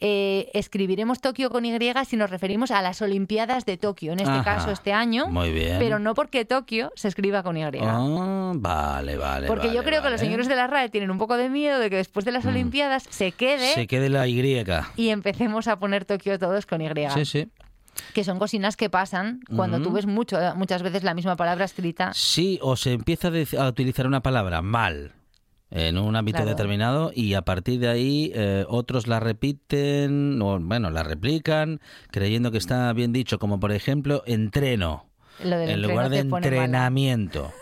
eh, escribiremos Tokio con Y si nos referimos a las Olimpiadas de Tokio, en este Ajá. caso este año, Muy bien. pero no porque Tokio se escriba con Y. Ah, vale, vale. Porque yo vale, creo que los señores de la RAE tienen un poco de miedo de que después de las Olimpiadas se quede Se quede la Y. y empecemos a poner Tokio todos con Y. Sí, sí. Que son cocinas que pasan cuando tú ves mucho, muchas veces la misma palabra escrita. Sí, o se empieza a, utilizar una palabra mal en un ámbito Claro. determinado y a partir de ahí eh, otros la repiten o bueno, la replican creyendo que está bien dicho, como por ejemplo entreno. Lo en lugar de entrenamiento.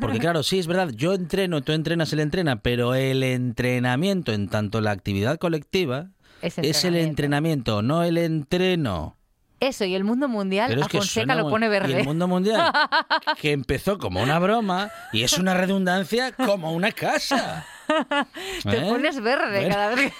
Porque claro, sí, es verdad, yo entreno, tú entrenas, él entrena, pero el entrenamiento en tanto la actividad colectiva Es es el entrenamiento, no el entreno. Eso y el mundo mundial, Pero a que Fonseca lo pone Y verde. el mundo mundial, que empezó como una broma y es una redundancia como una casa. Te ¿Eh? pones verde Bueno. cada vez que...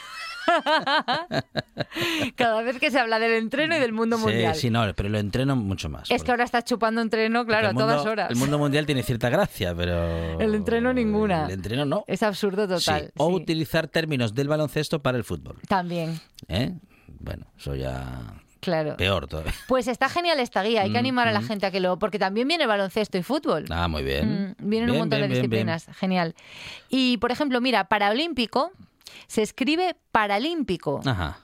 cada vez que se habla del entreno y del mundo mundial. Sí, sí, no, pero lo entreno mucho más. Es que ahora estás chupando entreno, claro, a todas horas. El mundo mundial tiene cierta gracia, pero... El entreno ninguna. El entreno no. Es absurdo total. Sí, O sí. utilizar términos del baloncesto para el fútbol. También, ¿eh? Bueno, eso ya... claro. Peor todavía. Pues está genial esta guía, hay que Mm, animar a la mm. gente a que lo... Porque también viene baloncesto y fútbol. Ah, muy bien. Mm, vienen un montón bien, de bien. disciplinas, genial. Y, por ejemplo, mira, paraolímpico se escribe paralímpico, Ajá.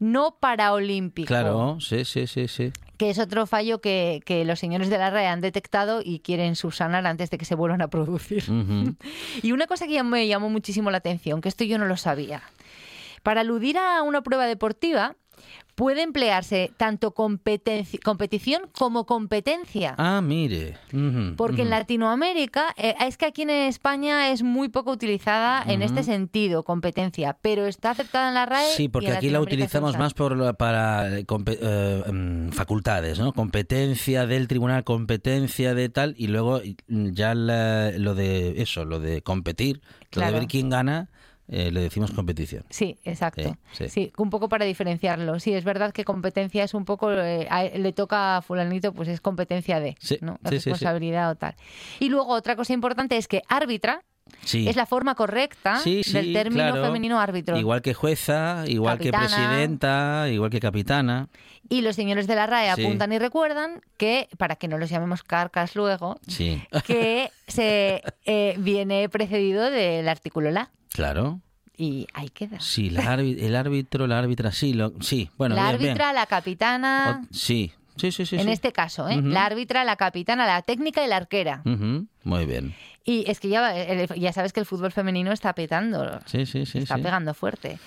no paraolímpico. Claro, sí, sí, sí, sí. Que es otro fallo que, que los señores de la RAE han detectado y quieren subsanar antes de que se vuelvan a producir. Y una cosa que ya me llamó muchísimo la atención, que esto yo no lo sabía. Para aludir a una prueba deportiva, puede emplearse tanto competición como competencia. Ah, mire. Porque en. Latinoamérica, eh, es que aquí en España es muy poco utilizada en este sentido, competencia, pero está aceptada en la RAE. Sí, y porque en aquí la utilizamos más por para eh, eh, mm, facultades, ¿no? Competencia del tribunal, competencia de tal, y luego mm, ya la- lo de eso, lo de competir, lo de ver quién gana, eh, le decimos competición. Sí, exacto. Sí, Sí, sí. un poco para diferenciarlo. Sí, es verdad que competencia es un poco, eh, a- le toca a fulanito, pues es competencia de, Sí, ¿no? sí, sí, sí. responsabilidad o tal. Y luego otra cosa importante es que árbitra Sí. es la forma correcta Sí, sí, del término claro. femenino árbitro. Igual que jueza, igual que presidenta, igual que capitana. Y los señores de la RAE apuntan y recuerdan que, para que no los llamemos carcas luego, que se eh, viene precedido del artículo la. Claro. Y ahí queda. Sí, la el árbitro, la árbitra, sí, lo, sí. Bueno, la bien, bien. árbitra, la capitana. O- sí, sí, sí, sí. en sí. este caso, ¿eh? La árbitra, la capitana, la técnica y la arquera. Ujú, Muy bien. Y es que ya, ya sabes que el fútbol femenino está petando, Sí, sí, sí. está sí. pegando fuerte.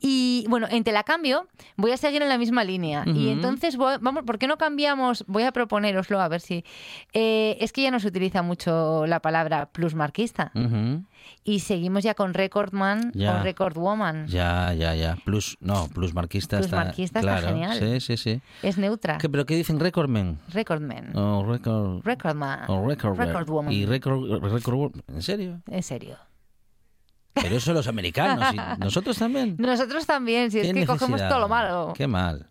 Y bueno, en Telacambio voy a seguir en la misma línea. Y Ujú. entonces, voy- vamos, ¿por qué no cambiamos? Voy a proponeroslo a ver si. eh, es que ya no se utiliza mucho la palabra plusmarquista. Ujú. Y seguimos ya con Recordman Ya. o Recordwoman. Ya, ya, ya. Plus, no, plus marquista está. Plusmarquista está claro. genial. Sí, sí, sí. Es neutra. ¿Qué, ¿Pero qué dicen recordman? Recordman. O record. Recordman. O record. Recordwoman. Y record, record. ¿En serio? En serio. Pero eso los americanos. y nosotros también. Nosotros también, si es ¿Qué que cogemos todo lo malo. Qué mal.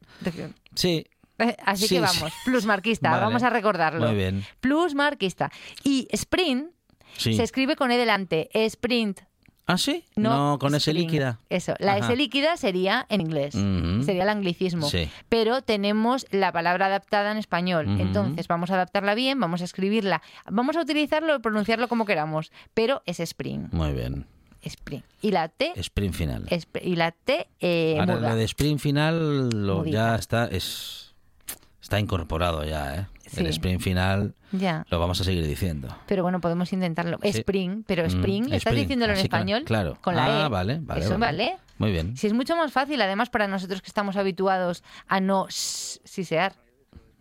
Sí, Eh, Así Sí, que sí. vamos, plusmarquista, Vale. vamos a recordarlo. muy bien. Plusmarquista. Y sprint Sí. se escribe con E delante. Sprint. ¿Ah, sí? No, con sprint. líquida. Eso, la Ajá. S líquida sería en inglés, sería el anglicismo. Sí. Pero tenemos la palabra adaptada en español. Entonces vamos a adaptarla bien, vamos a escribirla, vamos a utilizarlo y pronunciarlo como queramos, pero es sprint. Muy bien. Sprint. Y la T, Sprint final. y la T eh, Ahora lo de sprint final lo, ya está es está incorporado ya, ¿eh? Sí. El sprint final Ya. lo vamos a seguir diciendo. Pero bueno, podemos intentarlo. Sí. Spring, pero Mm, Spring, ¿estás sprint. diciéndolo en español? claro. Con la Ah, E. vale, vale, Eso vale. vale. Muy bien. Si es mucho más fácil, además, para nosotros que estamos habituados a no sisear.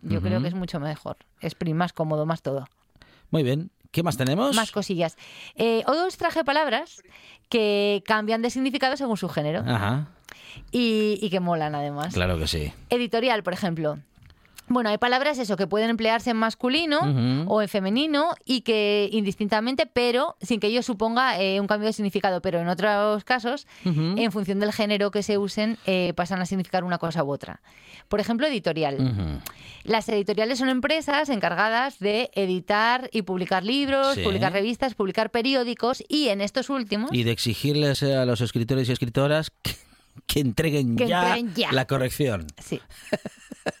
Yo creo Ujú. que es mucho mejor. Spring, más cómodo, más todo. Muy bien. ¿Qué más tenemos? Más cosillas. Eh, hoy os traje palabras que cambian de significado según su género Ajá. y, y que molan además. Claro que sí. Editorial, por ejemplo. Bueno, hay palabras eso que pueden emplearse en masculino o en femenino y que indistintamente, pero sin que ello suponga eh, un cambio de significado. Pero en otros casos, en función del género que se usen, eh, pasan a significar una cosa u otra. Por ejemplo, editorial. Las editoriales son empresas encargadas de editar y publicar libros, Sí. publicar revistas, publicar periódicos y en estos últimos... Y de exigirles a los escritores y escritoras que, que entreguen, Que ya entreguen ya. la corrección. Sí.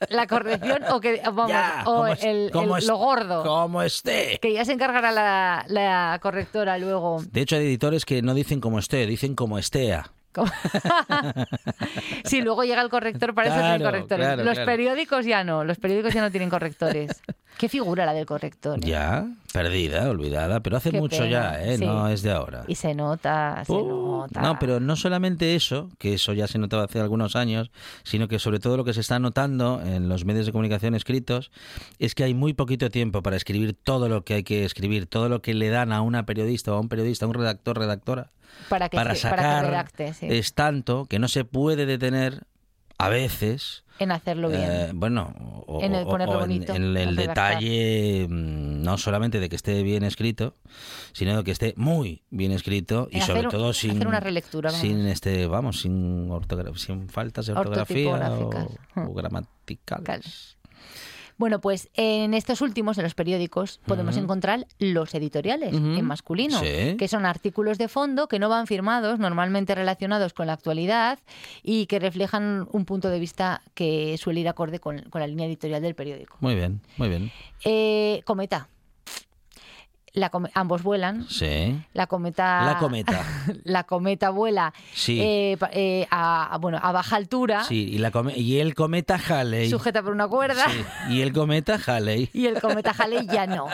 La corrección o que vamos Ya, o como el, como el- es- lo gordo Como esté. que ya se encargará la, la correctora luego De hecho, hay editores que no dicen como esté, dicen como estea. Como- sí, luego llega el corrector, para eso tienen Claro, correctores. claro, los claro. periódicos ya no, los periódicos ya no tienen correctores. Qué figura la del corrector. ¿eh? Ya, perdida, olvidada, pero hace Qué mucho pena, ya, ¿eh? sí. No es de ahora. Y se nota, se Uh, nota. No, pero no solamente eso, que eso ya se notaba hace algunos años, sino que sobre todo lo que se está notando en los medios de comunicación escritos es que hay muy poquito tiempo para escribir todo lo que hay que escribir, todo lo que le dan a una periodista o a un periodista, a un redactor, redactora, para que, para se- para que sacar redacte, sí. es tanto que no se puede detener a veces, En hacerlo bien. eh, bueno, o, En el ponerlo o bonito, en, el en detalle mm, no solamente de que esté bien escrito, sino de que esté muy bien escrito y En sobre hacer- todo sin hacer una relectura, vamos. sin este, vamos, sin sin faltas de ortografía o, o gramaticales. Bueno, pues en estos últimos, en los periódicos, podemos encontrar los editoriales en masculino, Sí. que son artículos de fondo que no van firmados, normalmente relacionados con la actualidad y que reflejan un punto de vista que suele ir acorde con, con la línea editorial del periódico. Muy bien, muy bien. Eh, cometa. La ambos vuelan. Sí. La cometa. La cometa. la cometa vuela Sí. eh, eh, a, a- bueno, a baja altura, Sí, y, la y el cometa Halley. sujeta por una cuerda. Sí, y el cometa Halley. Y el cometa Halley ya no.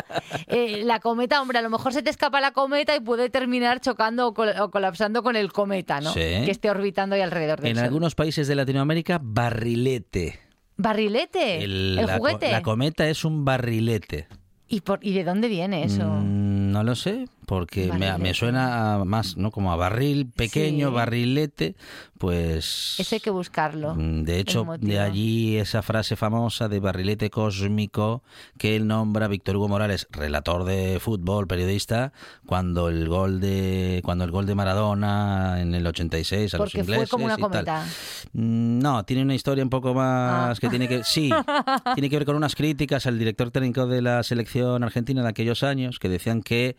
Eh, la cometa, hombre, a lo mejor se te escapa la cometa y puede terminar chocando o, col- o colapsando con el cometa, ¿no? Sí. Que esté orbitando ahí alrededor del En Sol. algunos países de Latinoamérica, barrilete. Barrilete, el, la, co- juguete. la cometa es un barrilete. ¿Y, por- ¿Y de dónde viene eso? Mm, no lo sé, porque me, me suena a más, ¿no? Como a barril pequeño, Sí. barrilete, pues... Eso hay que buscarlo. Mm, De hecho, de allí esa frase famosa de barrilete cósmico que él nombra Víctor Hugo Morales, relator de fútbol, periodista, cuando el gol de cuando el gol de Maradona en el 86 a Porque los fue ingleses como una cometa. Mm, No, tiene una historia un poco más Ah. que tiene que sí, tiene que ver con unas críticas al director técnico de la selección argentina de aquellos años que decían que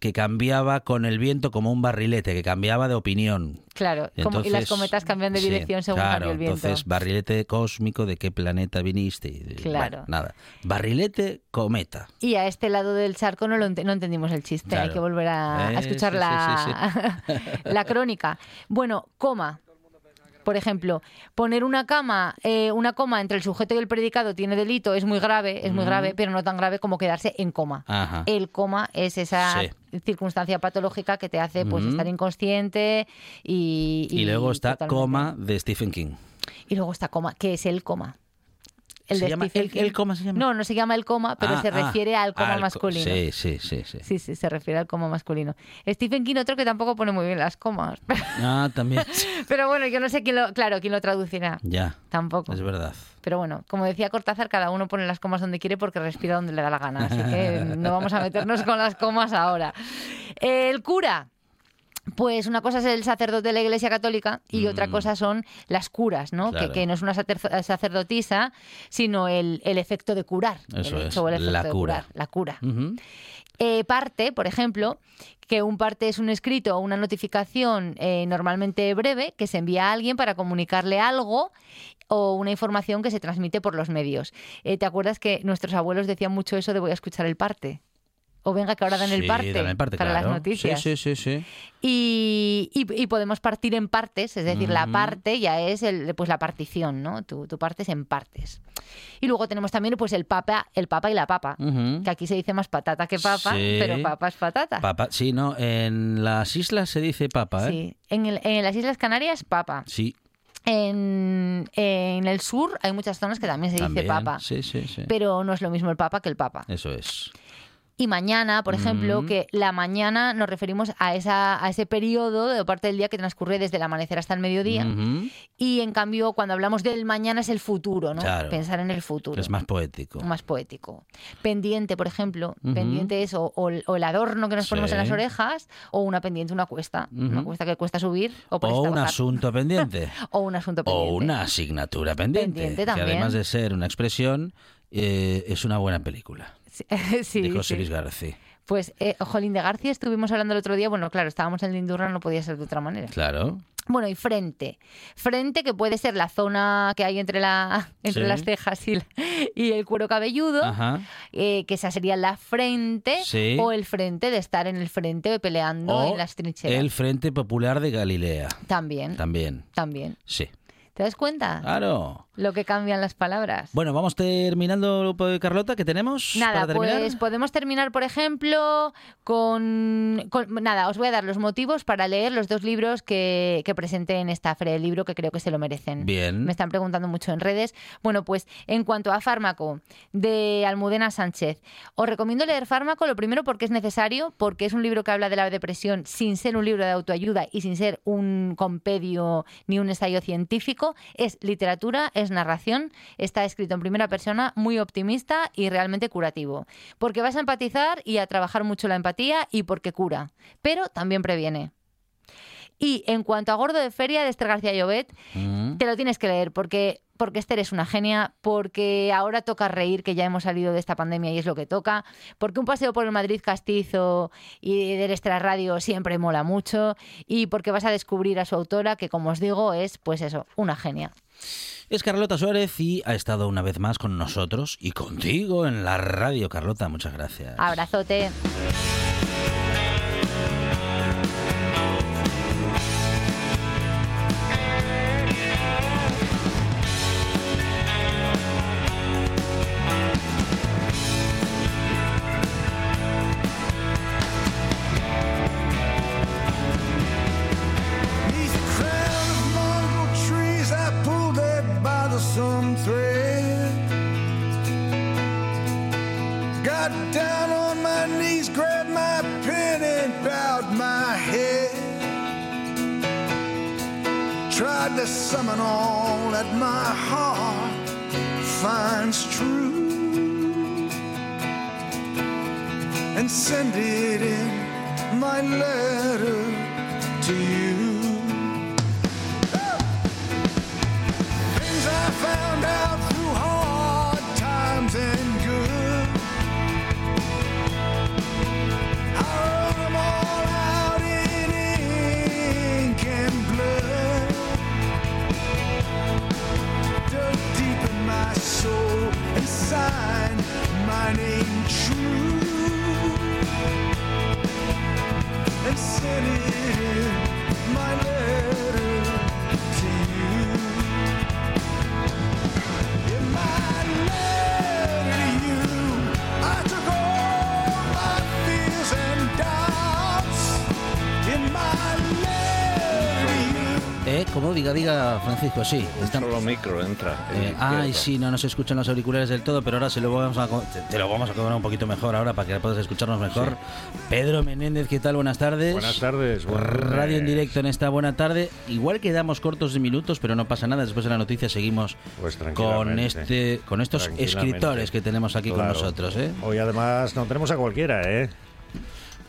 que cambiaba con el viento como un barrilete, que cambiaba de opinión. Claro, como- y las cometas cambian de sí, dirección según claro, cambia el viento. Entonces, barrilete cósmico, ¿de qué planeta viniste? Claro. bueno, nada. Barrilete, cometa. Y a este lado del charco no, lo no entendimos el chiste. Hay que volver a, a Eh, escuchar sí, la, la crónica. Bueno, coma. Por ejemplo, poner una cama, eh, una coma entre el sujeto y el predicado tiene delito, es muy grave, es muy Mm. grave, pero no tan grave como quedarse en coma. Ajá. El coma es esa Sí. circunstancia patológica que te hace pues estar inconsciente y, Y, luego está totalmente- coma de Stephen King. Y luego está coma, que es el coma. El ¿Se llama el- coma se llama? No, no se llama el coma, pero Ah, se ah, refiere al coma al masculino. Sí, sí, sí, sí. Sí, sí, se refiere al coma masculino. Stephen King, otro que tampoco pone muy bien las comas. Ah, también. Pero bueno, yo no sé quién lo, claro, quién lo traducirá. ya, Tampoco. es verdad. Pero bueno, como decía Cortázar, cada uno pone las comas donde quiere porque respira donde le da la gana. Así que no vamos a meternos con las comas ahora. El cura. Pues una cosa es el sacerdote de la Iglesia Católica y otra cosa son las curas, ¿no? Mm. Claro. Que, que no es una sacer- sacerdotisa, sino el, el efecto de curar. Eso el es, hecho o el efecto la de cura. curar, la cura. Eh, parte, por ejemplo, que un parte es un escrito o una notificación eh, normalmente breve que se envía a alguien para comunicarle algo o una información que se transmite por los medios. Eh, ¿Te acuerdas que nuestros abuelos decían mucho eso de voy a escuchar el parte? O venga que ahora dan el Sí, parte, dan el parte, para claro. las noticias. Sí, sí, sí, sí. Y, y- y podemos partir en partes, es decir, la parte ya es el, pues la partición, ¿no? Tu, tu parte es en partes. Y luego tenemos también pues el papa, el papa y la papa, que aquí se dice más patata que papa, Sí. pero papa es patata. Papa, sí, no, en las islas se dice papa, ¿eh? Sí. En, el- en las Islas Canarias, papa. Sí, En, en el sur hay muchas zonas que también se también. dice papa. Sí, sí, sí. Pero no es lo mismo el papa que el papa. Eso es. Y mañana, por ejemplo, Mm. que la mañana nos referimos a, esa, a ese periodo de parte del día que transcurre desde el amanecer hasta el mediodía. Y en cambio, cuando hablamos del mañana es el futuro, ¿no? Claro. Pensar en el futuro. Es más poético. más poético. Pendiente, por ejemplo. Pendiente es o, o el- o el adorno que nos ponemos en las orejas, o una pendiente, una cuesta. Una cuesta que cuesta subir o, un bajar. asunto pendiente. O un asunto pendiente. o una asignatura pendiente. Pendiente que también. además de ser una expresión, eh, es una buena película. Sí, sí, de José. Luis García. Pues, eh, Jolín de García estuvimos hablando el otro día. Bueno, claro, estábamos en Lindurra, no podía ser de otra manera. Claro. Bueno, y frente. Frente, que puede ser la zona que hay entre, la, entre Sí. las cejas y, la- y el cuero cabelludo, Ajá. eh, que esa sería la frente, Sí. o el frente de estar en el frente peleando O en las trincheras. el Frente Popular de Galilea. También, También. también. Sí. ¿Te das cuenta? Claro. Lo que cambian las palabras. Bueno, vamos terminando, Carlota, ¿qué tenemos Nada, para terminar? pues podemos terminar, por ejemplo, con, con- Nada, os voy a dar los motivos para leer los dos libros que, que presenté en esta feria del libro, que creo que se lo merecen. Bien. Me están preguntando mucho en redes. Bueno, pues en cuanto a Fármaco, de Almudena Sánchez, os recomiendo leer Fármaco, lo primero porque es necesario, porque es un libro que habla de la depresión sin ser un libro de autoayuda y sin ser un compendio ni un ensayo científico. Es literatura, es narración, está escrito en primera persona, muy optimista y realmente curativo. Porque vas a empatizar y a trabajar mucho la empatía y porque cura, pero también previene. Y en cuanto a Gordo de Feria de Esther García Llobet, Mm. te lo tienes que leer porque, porque Esther es una genia, porque ahora toca reír, que ya hemos salido de esta pandemia y es lo que toca, porque un paseo por el Madrid castizo y del Extra Radio siempre mola mucho y porque vas a descubrir a su autora, que como os digo es, pues eso, una genia. Es Carlota Suárez y ha estado una vez más con nosotros y contigo en la radio, Carlota. Muchas gracias. Abrazote. Como diga, diga, Francisco, sí. Está... Solo micro entra. Eh, ay, sí, no nos escuchan los auriculares del todo, pero ahora se lo vamos a, te, te lo vamos a cobrar un poquito mejor ahora para que puedas escucharnos mejor. Pedro Menéndez, ¿qué tal? Buenas tardes. Buenas tardes. buenas Radio en directo en esta buena tarde. Igual quedamos cortos de minutos, pero no pasa nada. Después de la noticia seguimos Pues con este, con estos escritores que tenemos aquí con nosotros. ¿eh? Hoy además no tenemos a cualquiera, ¿eh?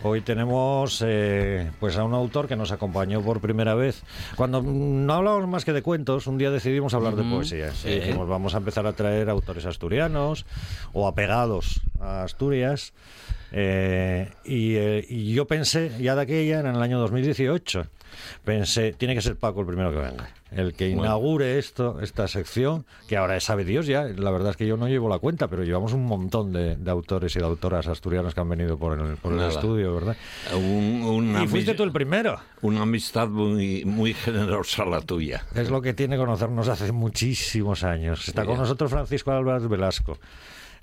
Hoy tenemos eh, pues a un autor que nos acompañó por primera vez. Cuando no hablábamos más que de cuentos, un día decidimos hablar de poesía. sí. Y dijimos, vamos a empezar a traer autores asturianos o apegados a Asturias. Eh, y, eh, y yo pensé, ya de aquella, en el año 2018, pensé, tiene que ser Paco el primero que venga. El que inaugure esto, esta sección, que ahora sabe Dios ya, la verdad es que yo no llevo la cuenta, pero llevamos un montón de, de autores y de autoras asturianos que han venido por el, por el Nada. estudio, ¿verdad? Un- una y fuiste tú el primero. Una amistad muy, muy generosa la tuya. Es lo que tiene conocernos hace muchísimos años. Está con nosotros Francisco Álvarez Velasco.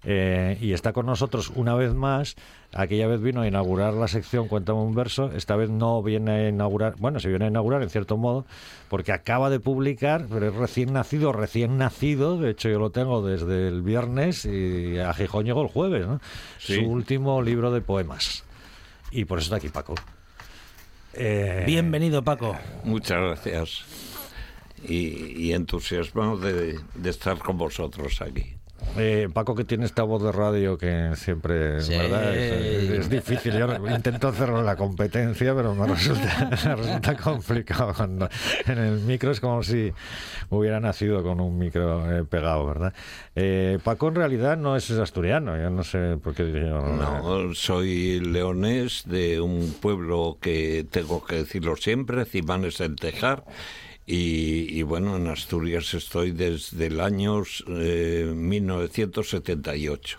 Eh, y está con nosotros una vez más. Aquella vez vino a inaugurar la sección Cuéntame un verso. Esta vez no viene a inaugurar, bueno, se viene a inaugurar en cierto modo, porque acaba de publicar, pero es recién nacido, recién nacido. De hecho, yo lo tengo desde el viernes y a Gijón llegó el jueves, ¿no? Sí. Su último libro de poemas. Y por eso está aquí Paco. Eh, Bienvenido, Paco. Muchas gracias. Y, y entusiasmado de, de estar con vosotros aquí. Eh, Paco que tiene esta voz de radio que siempre Sí. ¿verdad? Es, es difícil. Yo intento hacerlo en la competencia, pero me resulta, me resulta complicado. Cuando en el micro es como si hubiera nacido con un micro eh, pegado, ¿verdad? Eh, Paco en realidad no es asturiano, yo no sé por qué. yo- No, soy leonés de un pueblo que tengo que decirlo siempre, Cimanes del Tejar. Y, y bueno, en Asturias estoy desde el año eh, 1978,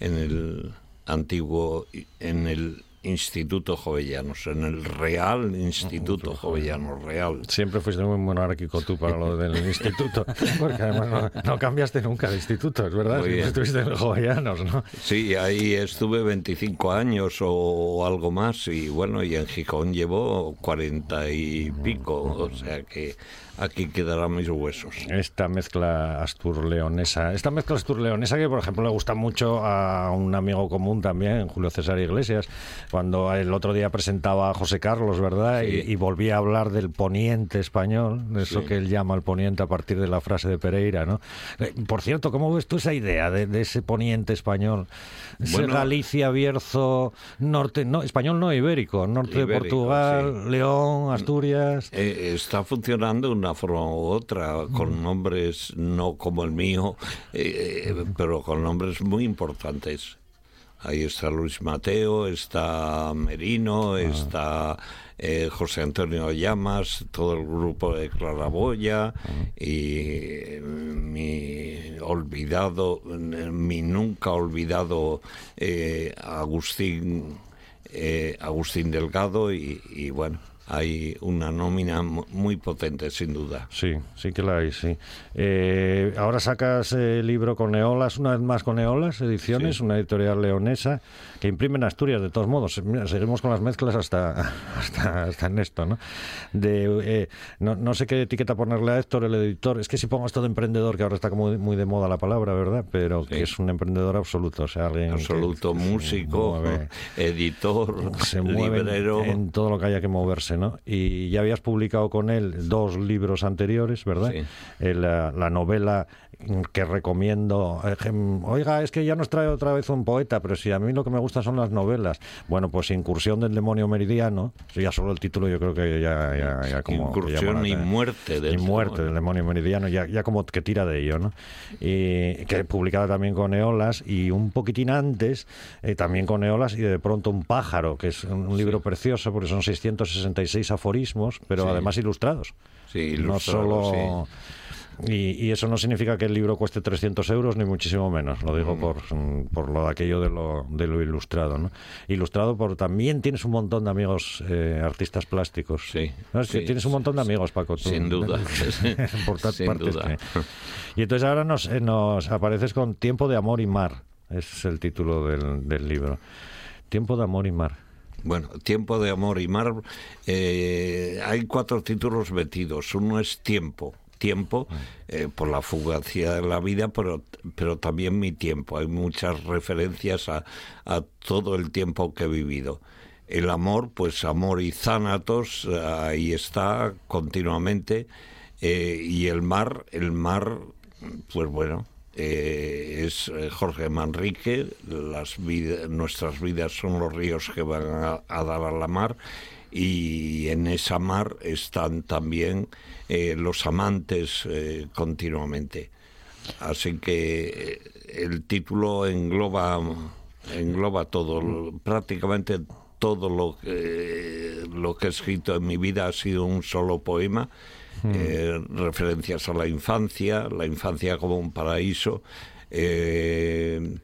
en el antiguo, en el Instituto Jovellanos, en el Real Instituto Jovellanos, Real. Siempre fuiste muy monárquico tú para lo del instituto, porque además no, no cambiaste nunca de instituto, es verdad, siempre estuviste en el Jovellanos, ¿no? Sí, ahí estuve 25 años o algo más y bueno, y en Gijón llevo 40 y pico, o sea que aquí quedarán mis huesos. Esta mezcla astur-leonesa, esta mezcla astur-leonesa que por ejemplo le gusta mucho a un amigo común también, Julio César Iglesias, cuando el otro día presentaba a José Carlos, ¿verdad? Sí. Y, y volvía a hablar del poniente español, de eso Sí. que él llama el poniente a partir de la frase de Pereira, ¿no? Eh, por cierto, ¿cómo ves tú esa idea de, de ese poniente español? Ese Bueno. Galicia, Bierzo, norte, no, español no ibérico, norte de Ibérico, Portugal, sí. León, Asturias. Eh, está funcionando de una forma u otra, con nombres no como el mío, eh, pero con nombres muy importantes. Ahí está Luis Mateo, está Merino, está eh, José Antonio Llamas, todo el grupo de Claraboya y eh, mi olvidado, mi nunca olvidado eh, Agustín, eh, Agustín Delgado y, y bueno, hay una nómina mu- muy potente sin duda. Sí, sí que la hay, sí. Eh, ahora sacas el libro con Eolas, una vez más con Eolas Ediciones, Sí. una editorial leonesa que imprime en Asturias, de todos modos. Mira, seguimos con las mezclas hasta, hasta, hasta en esto, ¿no? De, eh, no? No sé qué etiqueta ponerle a Héctor, el editor. Es que si pongo esto de emprendedor, que ahora está como muy de moda la palabra, ¿verdad? Pero que es un emprendedor absoluto, o sea, alguien que Absoluto se músico, mueve- editor, se mueve en- librero. en todo lo que haya que moverse, ¿no? Y ya habías publicado con él dos libros anteriores, ¿verdad? Sí. Eh, la, la novela que recomiendo. Oiga, es que ya nos trae otra vez un poeta, pero si a mí lo que me gusta son las novelas. Bueno, pues Incursión del demonio meridiano. Ya solo el título yo creo que ya, ya, ya como... Incursión y muerte del Y muerte demonio. del demonio meridiano, ya, ya como que tira de ello, ¿no? Y que publicada también con Eolas y un poquitín antes eh, también con Eolas y de pronto un pájaro, que es un, un libro precioso porque son 666 aforismos, pero Sí. además ilustrados. Sí, no ilustrado, solo... Y, y eso no significa que el libro cueste 300 euros, ni muchísimo menos. Lo digo por, mm, por lo de aquello de lo, de lo ilustrado. ¿no? Ilustrado por también tienes un montón de amigos eh, artistas plásticos. Sí, tienes un montón de amigos, Paco. tú. Sin duda. por Sin duda. Y entonces ahora nos, eh, nos apareces con Tiempo de Amor y Mar. Ese es el título del, del libro. Tiempo de Amor y Mar. Bueno, Tiempo de Amor y Mar, eh, hay cuatro títulos metidos. Uno es Tiempo. Tiempo, eh, por la fugacidad de la vida, pero, pero también mi tiempo. Hay muchas referencias a, a todo el tiempo que he vivido. El amor, pues amor y zánatos, ahí está continuamente. Eh, y el mar, el mar, pues bueno, eh, es Jorge Manrique, las vid- nuestras vidas son los ríos que van a, a dar a la mar y en esa mar están también eh, los amantes eh, continuamente. Así que eh, el título engloba, engloba todo, prácticamente todo lo que, lo que he escrito en mi vida ha sido un solo poema. eh, referencias a la infancia, la infancia como un paraíso, eh,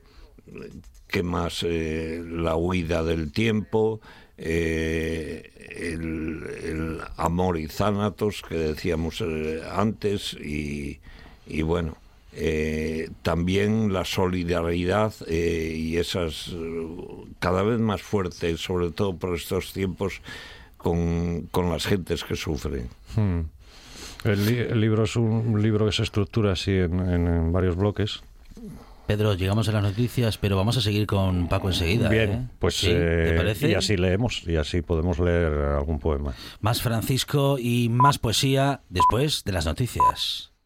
¿qué más? Eh, la huida del tiempo, eh, el, amor y zánatos que decíamos eh, antes y, y bueno, eh, también la solidaridad eh, y esas cada vez más fuertes, sobre todo por estos tiempos, con, con las gentes que sufren. Hmm. El, li- el libro es un, libro que se estructura así en- en varios bloques. Pedro, llegamos a las noticias, pero vamos a seguir con Paco enseguida. Bien, ¿eh? pues Sí, ¿te eh, parece? y así leemos y así podemos leer algún poema. Más Francisco y más poesía después de las noticias.